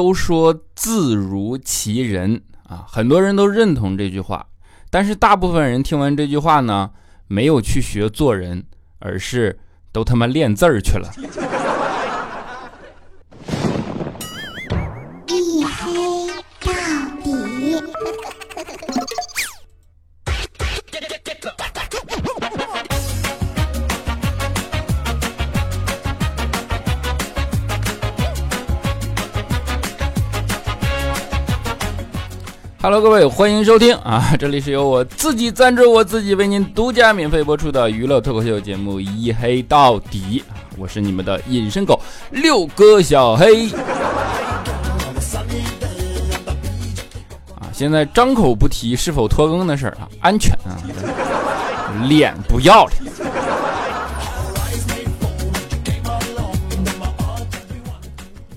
都说字如其人啊，很多人都认同这句话，但是大部分人听完这句话呢，没有去学做人，而是都他妈练字儿去了。Hello，各位，欢迎收听啊！这里是由我自己赞助我自己为您独家免费播出的娱乐脱口秀节目《一黑到底》！我是你们的隐身狗六哥小黑啊！现在张口不提是否拖更的事儿啊，安全啊，脸不要了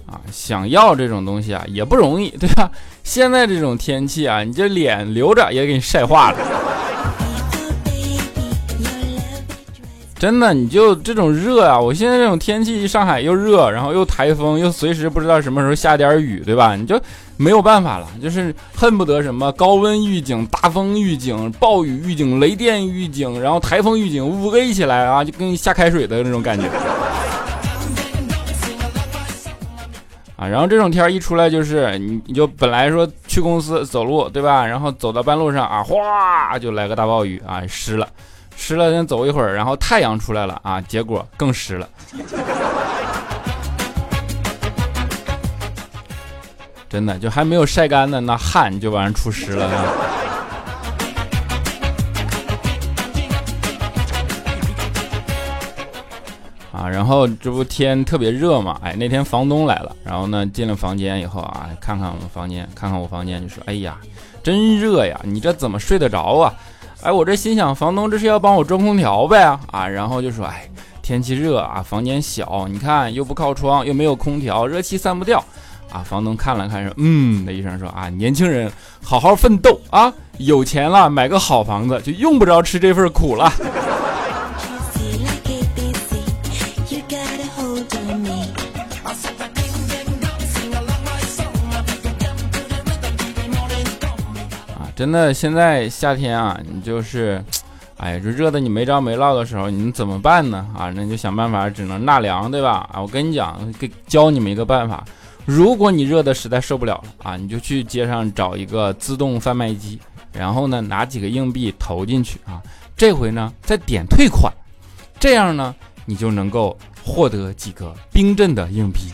啊！想要这种东西啊，也不容易，对吧？现在这种天气啊，你这脸留着也给你晒化了。真的，你就这种热啊！我现在这种天气，上海又热，然后又台风，又随时不知道什么时候下点雨，对吧？你就没有办法了，就是恨不得什么高温预警、大风预警、暴雨预警、雷电预警，然后台风预警五个一起来啊，就跟下开水的那种感觉。然后这种天一出来，就是你你就本来说去公司走路，对吧？然后走到半路上啊，哗就来个大暴雨啊，湿了，湿了先走一会儿，然后太阳出来了啊，结果更湿了。真的就还没有晒干呢，那汗就完出湿了。然后这不天特别热嘛，哎，那天房东来了，然后呢进了房间以后啊，看看我们房间，看看我房间，就说，哎呀，真热呀，你这怎么睡得着啊？哎，我这心想，房东这是要帮我装空调呗？啊，然后就说，哎，天气热啊，房间小，你看又不靠窗，又没有空调，热气散不掉啊。房东看了看说，嗯，那医生说啊，年轻人好好奋斗啊，有钱了买个好房子，就用不着吃这份苦了。真的，现在夏天啊，你就是，哎呀，这热的你没着没落的时候，你怎么办呢？啊，那就想办法，只能纳凉，对吧？啊，我跟你讲，给教你们一个办法，如果你热的实在受不了了啊，你就去街上找一个自动贩卖机，然后呢，拿几个硬币投进去啊，这回呢再点退款，这样呢，你就能够获得几个冰镇的硬币。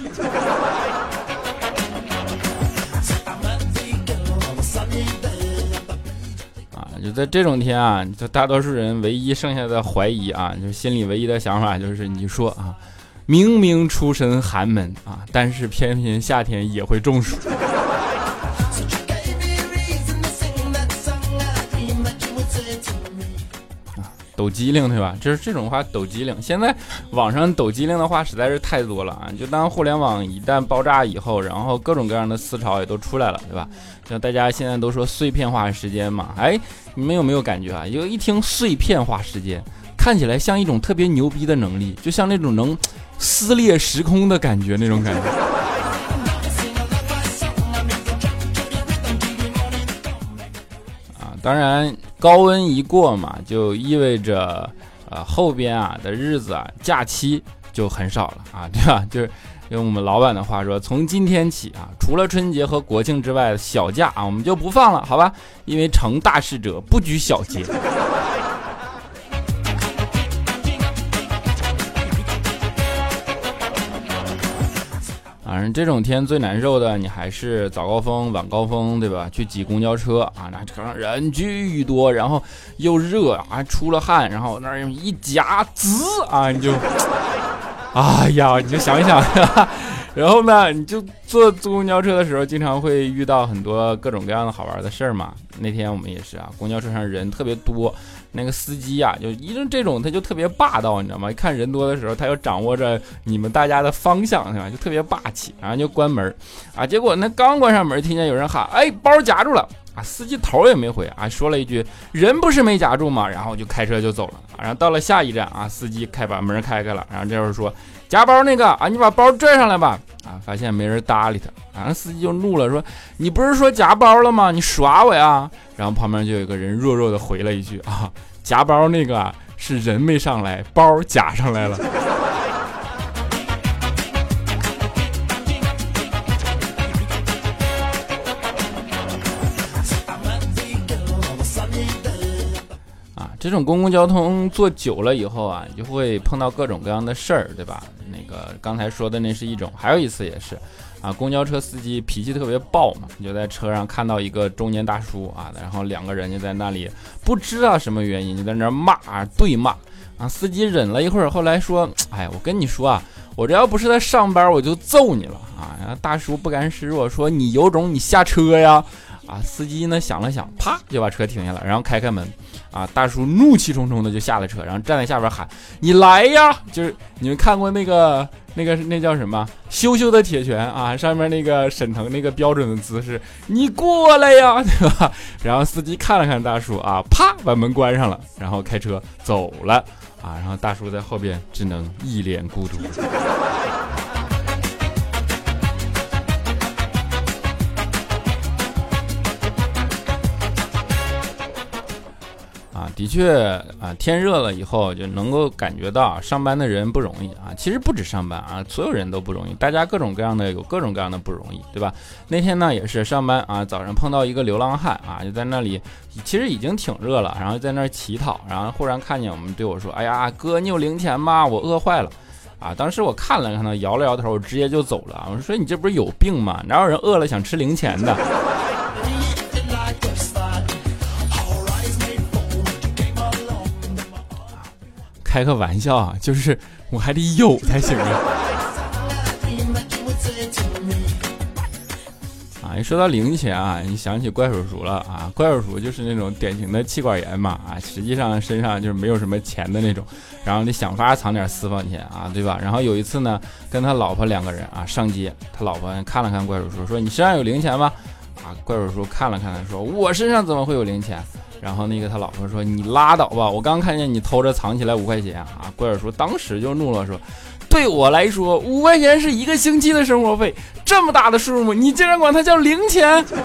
就在这种天啊，就大多数人唯一剩下的怀疑啊，就心里唯一的想法就是，你说啊，明明出身寒门啊，但是偏偏夏天也会中暑。抖机灵对吧？就是这种话抖机灵。现在网上抖机灵的话实在是太多了啊！就当互联网一旦爆炸以后，然后各种各样的思潮也都出来了，对吧？像大家现在都说碎片化时间嘛，哎，你们有没有感觉啊？有一听碎片化时间，看起来像一种特别牛逼的能力，就像那种能撕裂时空的感觉那种感觉。啊当然，高温一过嘛，就意味着，呃，后边啊的日子啊，假期就很少了啊，对吧？就是用我们老板的话说，从今天起啊，除了春节和国庆之外，小假啊，我们就不放了，好吧？因为成大事者不拘小节。这种天最难受的，你还是早高峰、晚高峰，对吧？去挤公交车啊，那车上人巨多，然后又热啊，出了汗，然后那儿一夹滋啊，你就，哎呀，你就想一想，然后呢，你就坐坐公交车的时候，经常会遇到很多各种各样的好玩的事儿嘛。那天我们也是啊，公交车上人特别多。那个司机呀，就一这种，他就特别霸道，你知道吗？一看人多的时候，他就掌握着你们大家的方向，是吧？就特别霸气，然后就关门啊。结果那刚关上门，听见有人喊：“哎，包夹住了！”啊，司机头也没回啊，说了一句：“人不是没夹住吗？”然后就开车就走了。然后到了下一站啊，司机开把门开开了，然后这时候说：“夹包那个啊，你把包拽上来吧。发现没人搭理他，然后司机就怒了，说：“你不是说夹包了吗？你耍我呀？”然后旁边就有个人弱弱的回了一句：“啊，夹包那个是人没上来，包夹上来了。”这种公共交通坐久了以后啊，你就会碰到各种各样的事儿，对吧？那个刚才说的那是一种，还有一次也是，啊，公交车司机脾气特别暴嘛，你就在车上看到一个中年大叔啊，然后两个人就在那里不知道什么原因就在那骂对骂啊，司机忍了一会儿，后来说，哎，我跟你说啊，我这要不是在上班，我就揍你了啊！然后大叔不甘示弱说，你有种你下车呀！啊，司机呢想了想，啪就把车停下了，然后开开门，啊，大叔怒气冲冲的就下了车，然后站在下边喊：“你来呀！”就是你们看过那个那个那叫什么《羞羞的铁拳》啊？上面那个沈腾那个标准的姿势，你过来呀，对吧？然后司机看了看大叔啊，啪把门关上了，然后开车走了啊，然后大叔在后边只能一脸孤独。的确啊，天热了以后就能够感觉到上班的人不容易啊。其实不止上班啊，所有人都不容易，大家各种各样的有各种各样的不容易，对吧？那天呢也是上班啊，早上碰到一个流浪汉啊，就在那里，其实已经挺热了，然后在那儿乞讨，然后忽然看见我们对我说：“哎呀，哥，你有零钱吗？我饿坏了。”啊，当时我看了看他，摇了摇头，我直接就走了。我说：“你这不是有病吗？哪有人饿了想吃零钱的？”开个玩笑啊，就是我还得有才行啊！啊，一说到零钱啊，你想起怪叔叔了啊？怪叔叔就是那种典型的气管炎嘛啊，实际上身上就是没有什么钱的那种，然后你想法藏点私房钱啊，对吧？然后有一次呢，跟他老婆两个人啊上街，他老婆看了看怪叔叔，说：“你身上有零钱吗？”啊，怪叔叔看了看他，说：“我身上怎么会有零钱？”然后那个他老婆说：“你拉倒吧，我刚看见你偷着藏起来五块钱啊！”怪叔叔当时就怒了，说：“对我来说，五块钱是一个星期的生活费，这么大的数目，你竟然管它叫零钱！”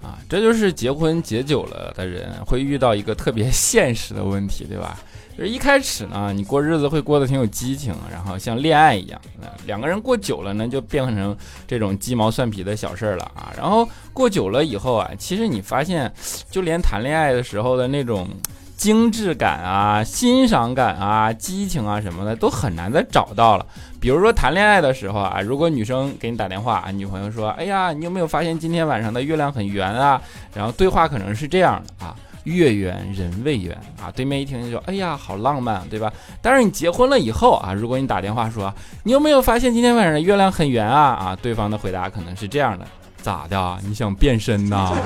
啊，这就是结婚结久了的人会遇到一个特别现实的问题，对吧？就是一开始呢，你过日子会过得挺有激情，然后像恋爱一样，两个人过久了呢，就变成这种鸡毛蒜皮的小事儿了啊。然后过久了以后啊，其实你发现，就连谈恋爱的时候的那种精致感啊、欣赏感啊、激情啊什么的，都很难再找到了。比如说谈恋爱的时候啊，如果女生给你打电话，女朋友说：“哎呀，你有没有发现今天晚上的月亮很圆啊？”然后对话可能是这样的啊。月圆人未圆啊，对面一听就说：“哎呀，好浪漫，对吧？”但是你结婚了以后啊，如果你打电话说：“你有没有发现今天晚上的月亮很圆啊？”啊，对方的回答可能是这样的：“咋的？你想变身呐？”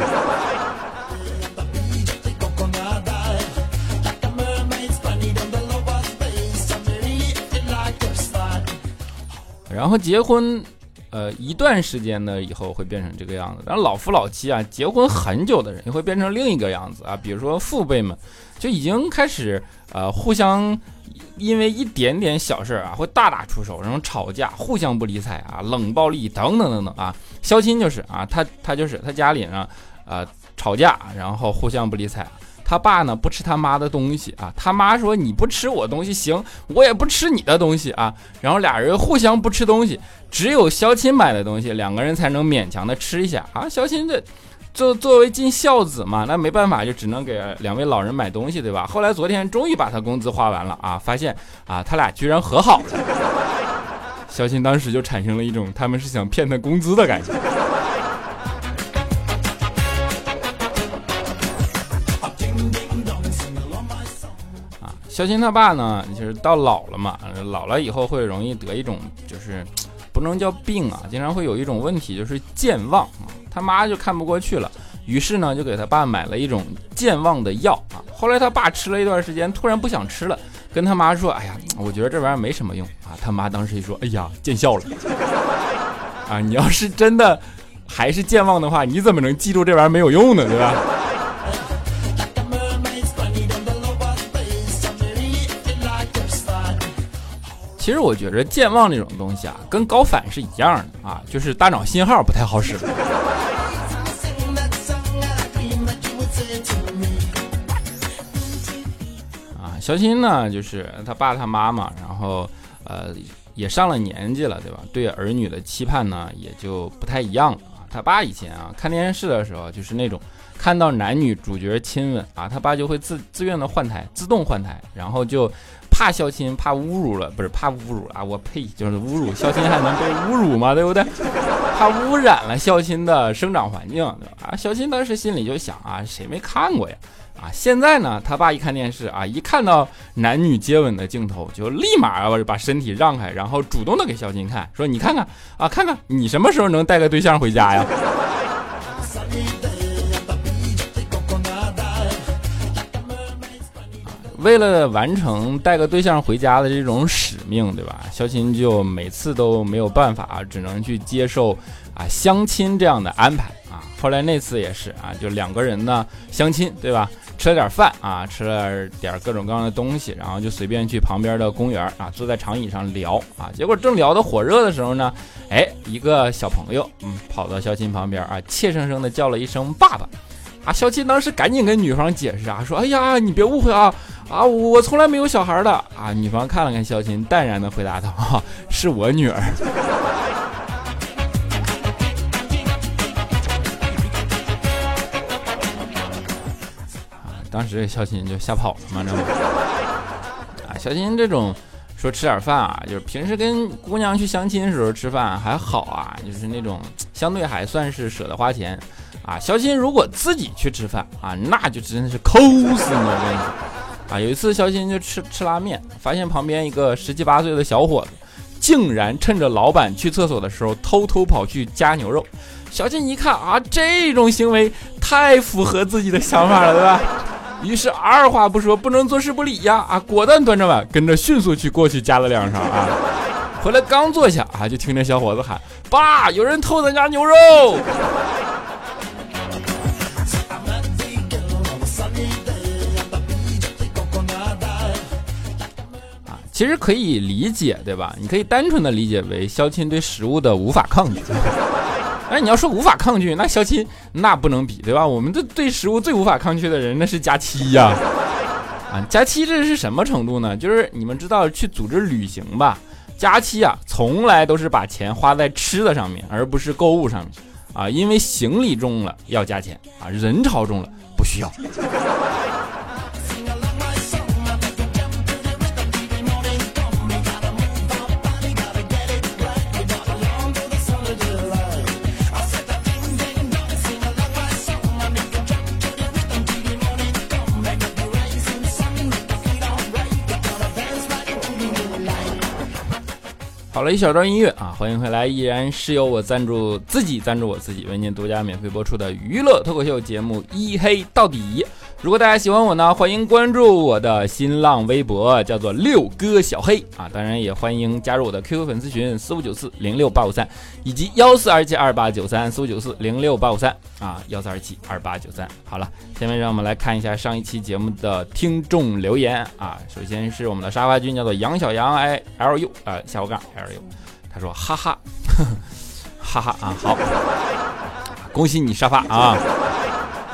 然后结婚。呃，一段时间呢以后会变成这个样子，但老夫老妻啊，结婚很久的人也会变成另一个样子啊。比如说父辈们就已经开始呃互相因为一点点小事啊会大打出手，然后吵架，互相不理睬啊，冷暴力等等等等啊。肖钦就是啊，他他就是他家里呢呃吵架，然后互相不理睬。他爸呢不吃他妈的东西啊，他妈说你不吃我东西行，我也不吃你的东西啊，然后俩人互相不吃东西，只有肖钦买的东西，两个人才能勉强的吃一下啊。肖钦这作作为尽孝子嘛，那没办法就只能给两位老人买东西，对吧？后来昨天终于把他工资花完了啊，发现啊他俩居然和好了，肖钦当时就产生了一种他们是想骗他工资的感觉。肖钦他爸呢，就是到老了嘛，老了以后会容易得一种，就是不能叫病啊，经常会有一种问题，就是健忘啊。他妈就看不过去了，于是呢就给他爸买了一种健忘的药啊。后来他爸吃了一段时间，突然不想吃了，跟他妈说：“哎呀，我觉得这玩意儿没什么用啊。”他妈当时一说：“哎呀，见效了 啊！你要是真的还是健忘的话，你怎么能记住这玩意儿没有用呢？对吧？”其实我觉着健忘这种东西啊，跟高反是一样的啊，就是大脑信号不太好使。啊，肖鑫呢，就是他爸他妈嘛，然后呃也上了年纪了，对吧？对儿女的期盼呢，也就不太一样了啊。他爸以前啊看电视的时候，就是那种看到男女主角亲吻啊，他爸就会自自愿的换台，自动换台，然后就。怕孝亲，怕侮辱了，不是怕侮辱啊！我呸，就是侮辱孝亲还能被侮辱吗？对不对？怕污染了孝亲的生长环境，对吧？啊，孝亲当时心里就想啊，谁没看过呀？啊，现在呢，他爸一看电视啊，一看到男女接吻的镜头，就立马把身体让开，然后主动的给孝亲看，说你看看啊，看看你什么时候能带个对象回家呀？为了完成带个对象回家的这种使命，对吧？肖钦就每次都没有办法，只能去接受啊相亲这样的安排啊。后来那次也是啊，就两个人呢相亲，对吧？吃了点饭啊，吃了点各种各样的东西，然后就随便去旁边的公园啊，坐在长椅上聊啊。结果正聊得火热的时候呢，哎，一个小朋友嗯跑到肖钦旁边啊，怯生生的叫了一声爸爸。啊，肖钦当时赶紧跟女方解释啊，说：“哎呀，你别误会啊，啊，我从来没有小孩的啊。”女方看了看肖钦，淡然的回答道：“啊，是我女儿。”啊，当时肖钦就吓跑了嘛，知道吗？啊，肖钦这种说吃点饭啊，就是平时跟姑娘去相亲的时候吃饭还好啊，就是那种相对还算是舍得花钱。啊，肖鑫如果自己去吃饭啊，那就真的是抠死你！了，啊，有一次肖鑫就吃吃拉面，发现旁边一个十七八岁的小伙子，竟然趁着老板去厕所的时候偷偷跑去夹牛肉。小金一看啊，这种行为太符合自己的想法了，对吧？于是二话不说，不能坐视不理呀！啊，果断端着碗，跟着迅速去过去夹了两勺啊。回来刚坐下啊，就听见小伙子喊：“爸，有人偷咱家牛肉！”其实可以理解，对吧？你可以单纯的理解为肖钦对食物的无法抗拒。哎，你要说无法抗拒，那肖钦那不能比，对吧？我们这对食物最无法抗拒的人，那是佳期呀。啊，佳期这是什么程度呢？就是你们知道去组织旅行吧？佳期啊，从来都是把钱花在吃的上面，而不是购物上面。啊，因为行李重了要加钱啊，人潮重了不需要。好了一小段音乐啊，欢迎回来，依然是由我赞助自己赞助我自己为您独家免费播出的娱乐脱口秀节目《一黑到底》。如果大家喜欢我呢，欢迎关注我的新浪微博，叫做六哥小黑啊。当然也欢迎加入我的 QQ 粉丝群四五九四零六八五三，以及幺四二七二八九三四五九四零六八五三啊，幺四二七二八九三。好了，下面让我们来看一下上一期节目的听众留言啊。首先是我们的沙发君，叫做杨小杨 I L U 啊，下划杠 L U，他说哈哈，哈哈啊，好，恭喜你沙发啊。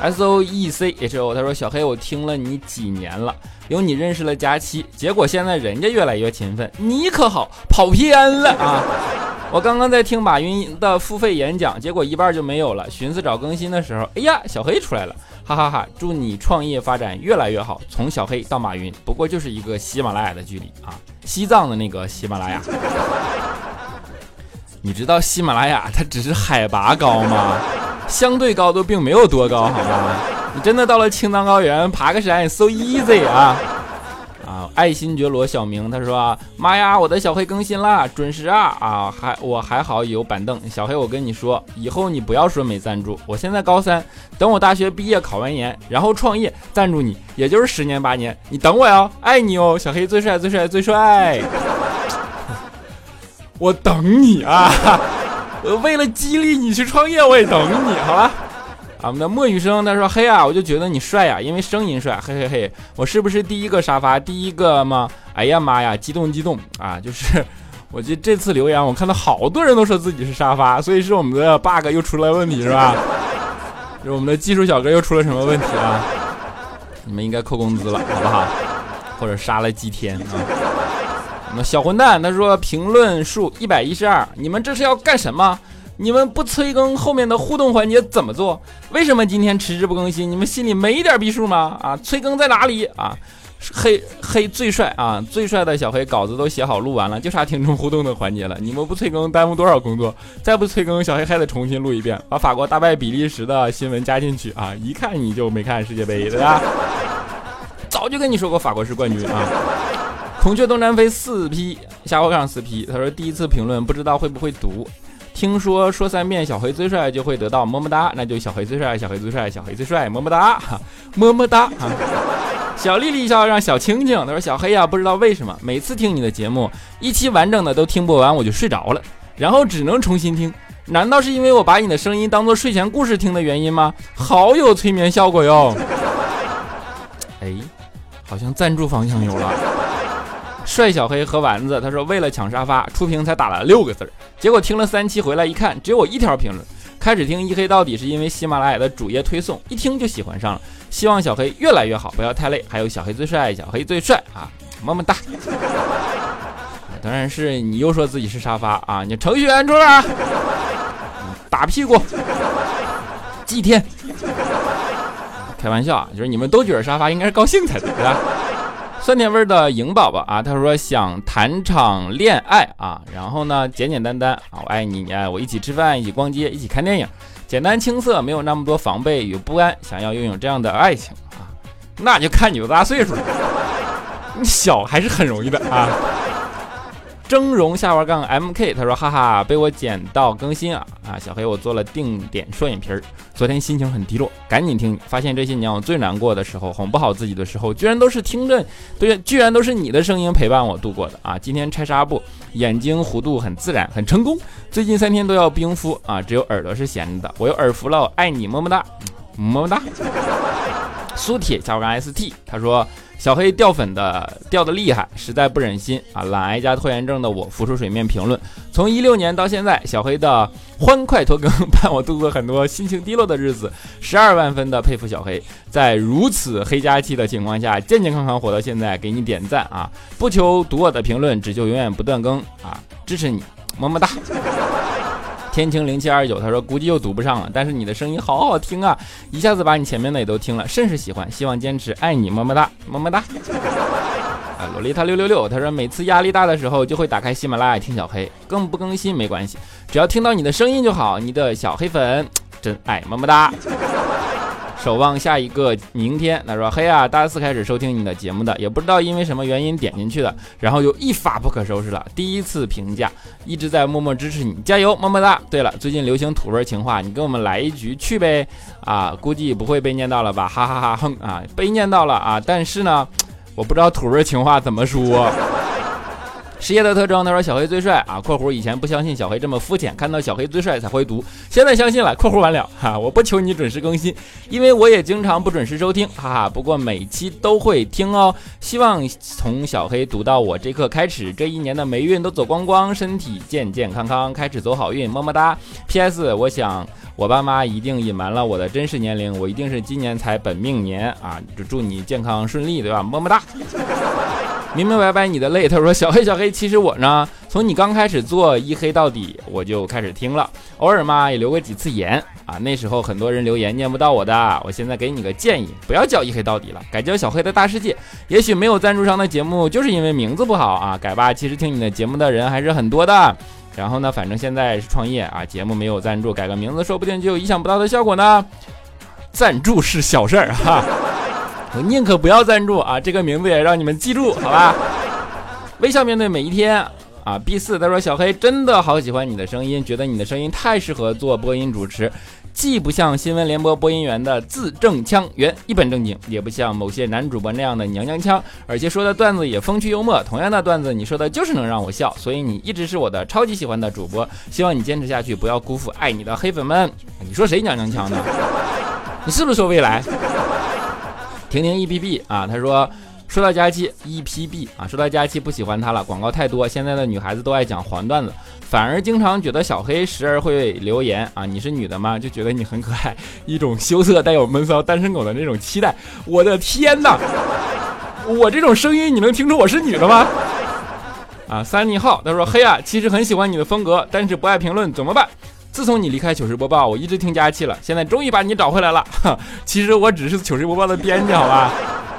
S O E C H O，他说小黑，我听了你几年了，有你认识了佳期，结果现在人家越来越勤奋，你可好跑偏了啊！我刚刚在听马云的付费演讲，结果一半就没有了，寻思找更新的时候，哎呀，小黑出来了，哈哈哈！祝你创业发展越来越好，从小黑到马云，不过就是一个喜马拉雅的距离啊，西藏的那个喜马拉雅。你知道喜马拉雅它只是海拔高吗？相对高度并没有多高，好吗？你真的到了青藏高原爬个山，so easy 啊！啊，爱新觉罗小明他说：“妈呀，我的小黑更新了，准时啊！啊，还我还好有板凳。小黑，我跟你说，以后你不要说没赞助，我现在高三，等我大学毕业考完研，然后创业赞助你，也就是十年八年，你等我哟，爱你哦，小黑最帅最帅最帅，我等你啊！”我，为了激励你去创业，我也等你，好吧？我们的莫雨生他说：“嘿啊，我就觉得你帅呀，因为声音帅，嘿嘿嘿。我是不是第一个沙发，第一个吗？哎呀妈呀，激动激动啊！就是我这这次留言，我看到好多人都说自己是沙发，所以是我们的 bug 又出了问题是吧？是我们的技术小哥又出了什么问题啊？你们应该扣工资了，好不好？或者杀了祭天啊？小混蛋他说评论数一百一十二，你们这是要干什么？你们不催更后面的互动环节怎么做？为什么今天迟迟不更新？你们心里没一点逼数吗？啊，催更在哪里啊？黑黑最帅啊，最帅的小黑稿子都写好录完了，就差听众互动的环节了。你们不催更耽误多少工作？再不催更，小黑还得重新录一遍，把法国大败比利时的新闻加进去啊！一看你就没看世界杯对吧？早就跟你说过法国是冠军啊！孔雀东南飞四批，下滑杠四批。他说第一次评论不知道会不会读。听说说三遍小黑最帅就会得到么么哒，那就小黑最帅，小黑最帅，小黑最帅，么么哒，哈么么哒啊！小丽丽笑让小青青，他说小黑呀，不知道为什么每次听你的节目，一期完整的都听不完我就睡着了，然后只能重新听，难道是因为我把你的声音当做睡前故事听的原因吗？好有催眠效果哟！哎，好像赞助方向有了。帅小黑和丸子，他说为了抢沙发，出屏才打了六个字儿，结果听了三期回来一看，只有我一条评论。开始听一黑到底是因为喜马拉雅的主页推送，一听就喜欢上了。希望小黑越来越好，不要太累。还有小黑最帅，小黑最帅啊，么么哒。当然是你又说自己是沙发啊，你程序员出来，打屁股，祭天。开玩笑啊，就是你们都觉得沙发应该是高兴才对，对吧？酸甜味的颖宝宝啊，他说想谈场恋爱啊，然后呢，简简单单啊，我爱你，你爱我，一起吃饭，一起逛街，一起看电影，简单青涩，没有那么多防备与不安，想要拥有这样的爱情啊，那就看你多大岁数了，你小还是很容易的啊。峥嵘下滑杠 M K，他说哈哈，被我捡到更新啊啊！小黑，我做了定点双眼皮儿，昨天心情很低落，赶紧听，发现这些年我最难过的时候，哄不好自己的时候，居然都是听着，对，居然都是你的声音陪伴我度过的啊！今天拆纱布，眼睛弧度很自然，很成功。最近三天都要冰敷啊，只有耳朵是闲的，我有耳福了，爱你，么么哒，么么哒。苏铁下滑杠 S T，他说。小黑掉粉的掉的厉害，实在不忍心啊！懒癌加拖延症的我浮出水面评论。从一六年到现在，小黑的欢快拖更伴我度过很多心情低落的日子。十二万分的佩服小黑，在如此黑加期的情况下，健健康康活到现在，给你点赞啊！不求读我的评论，只求永远不断更啊！支持你，么么哒。天晴零七二九，他说估计又读不上了，但是你的声音好好听啊，一下子把你前面的也都听了，甚是喜欢，希望坚持，爱你，么么哒，么么哒。啊，洛丽塔六六六，他说每次压力大的时候就会打开喜马拉雅听小黑，更不更新没关系，只要听到你的声音就好，你的小黑粉真爱，么么哒。守望下一个明天。他说：“嘿啊，大四开始收听你的节目的，也不知道因为什么原因点进去的，然后就一发不可收拾了。第一次评价，一直在默默支持你，加油，么么哒。对了，最近流行土味情话，你给我们来一句去呗。啊，估计不会被念到了吧？哈哈哈，哼啊，被念到了啊。但是呢，我不知道土味情话怎么说。”事业的特征，他说小黑最帅啊！（括弧以前不相信小黑这么肤浅，看到小黑最帅才会读，现在相信了。）（括弧完了哈，我不求你准时更新，因为我也经常不准时收听，哈哈。不过每期都会听哦。希望从小黑读到我这刻开始，这一年的霉运都走光光，身体健健康康，开始走好运，么么哒。P.S. 我想我爸妈一定隐瞒了我的真实年龄，我一定是今年才本命年啊！就祝你健康顺利，对吧？么么哒。明明白白你的泪，他说小黑小黑，其实我呢，从你刚开始做一黑到底，我就开始听了，偶尔嘛也留过几次言啊。那时候很多人留言念不到我的，我现在给你个建议，不要叫一黑到底了，改叫小黑的大世界。也许没有赞助商的节目，就是因为名字不好啊，改吧。其实听你的节目的人还是很多的。然后呢，反正现在是创业啊，节目没有赞助，改个名字说不定就有意想不到的效果呢。赞助是小事儿哈。我宁可不要赞助啊，这个名字也让你们记住，好吧？微笑面对每一天啊。B 四他说小黑真的好喜欢你的声音，觉得你的声音太适合做播音主持，既不像新闻联播播音员的字正腔圆一本正经，也不像某些男主播那样的娘娘腔，而且说的段子也风趣幽默。同样的段子你说的就是能让我笑，所以你一直是我的超级喜欢的主播。希望你坚持下去，不要辜负爱你的黑粉们。你说谁娘娘腔呢？你是不是说未来？婷婷 EPB 啊，他说说到佳期，EPB 啊，说到佳期不喜欢他了，广告太多，现在的女孩子都爱讲黄段子，反而经常觉得小黑时而会留言啊，你是女的吗？就觉得你很可爱，一种羞涩带有闷骚单身狗的那种期待。我的天哪，我这种声音你能听出我是女的吗？啊，三尼号他说黑啊，其实很喜欢你的风格，但是不爱评论怎么办？自从你离开糗事播报，我一直听佳期了，现在终于把你找回来了。其实我只是糗事播报的编辑，好吧？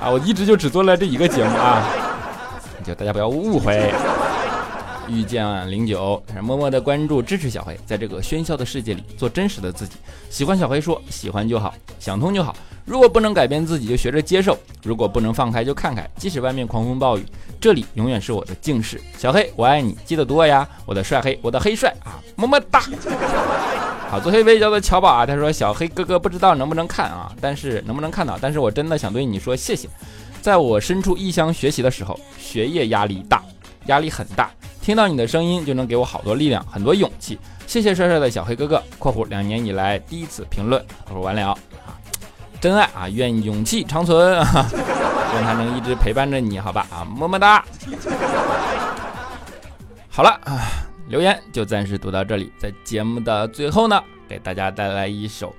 啊，我一直就只做了这一个节目啊，就大家不要误会。遇见零九，默默的关注支持小黑，在这个喧嚣的世界里做真实的自己。喜欢小黑说喜欢就好，想通就好。如果不能改变自己，就学着接受；如果不能放开，就看开。即使外面狂风暴雨，这里永远是我的静室。小黑，我爱你，记得读我呀，我的帅黑，我的黑帅啊，么么哒。好，做黑微叫做乔宝啊，他说小黑哥哥不知道能不能看啊，但是能不能看到？但是我真的想对你说谢谢。在我身处异乡学习的时候，学业压力大，压力很大，听到你的声音就能给我好多力量，很多勇气。谢谢帅帅的小黑哥哥（括弧两年以来第一次评论）。我说完了啊，真爱啊，愿勇气长存，愿他能一直陪伴着你，好吧啊，么么哒。好了啊，留言就暂时读到这里，在节目的最后呢，给大家带来一首《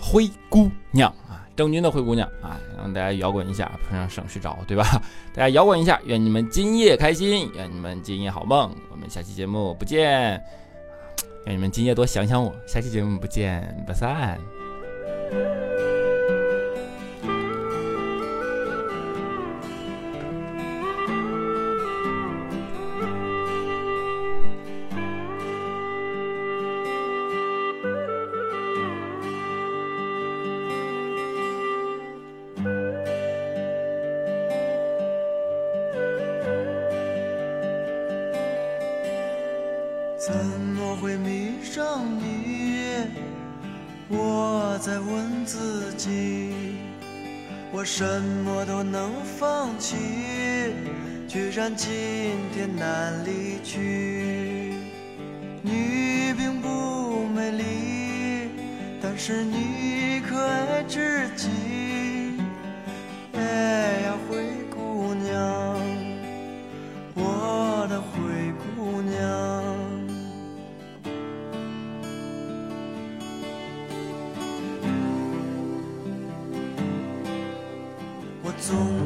灰姑娘》啊，郑钧的《灰姑娘》啊，让大家摇滚一下，让省去找，对吧？大家摇滚一下，愿你们今夜开心，愿你们今夜好梦。我们下期节目不见，愿你们今夜多想想我。下期节目不见不散。能放弃，居然今天难离去。你并不美丽，但是你可爱至极。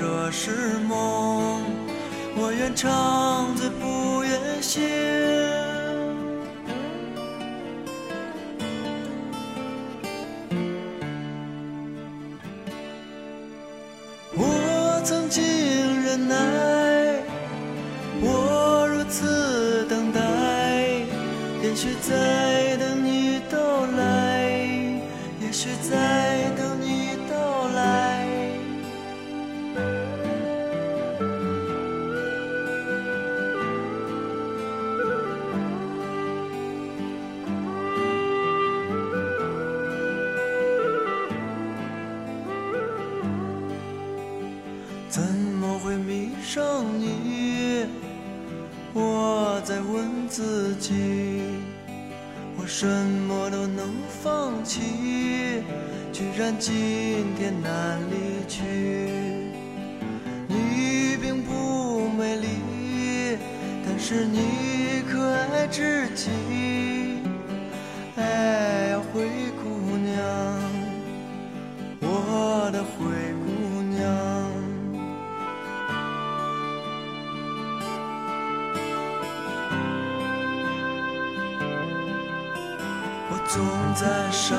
这是梦，我愿长醉不愿醒。我曾经忍耐，我如此等待，也许在等你到来，也许在居然今天难离去。你并不美丽，但是你可爱至极。哎呀，灰姑娘，我的灰姑娘。我总在伤，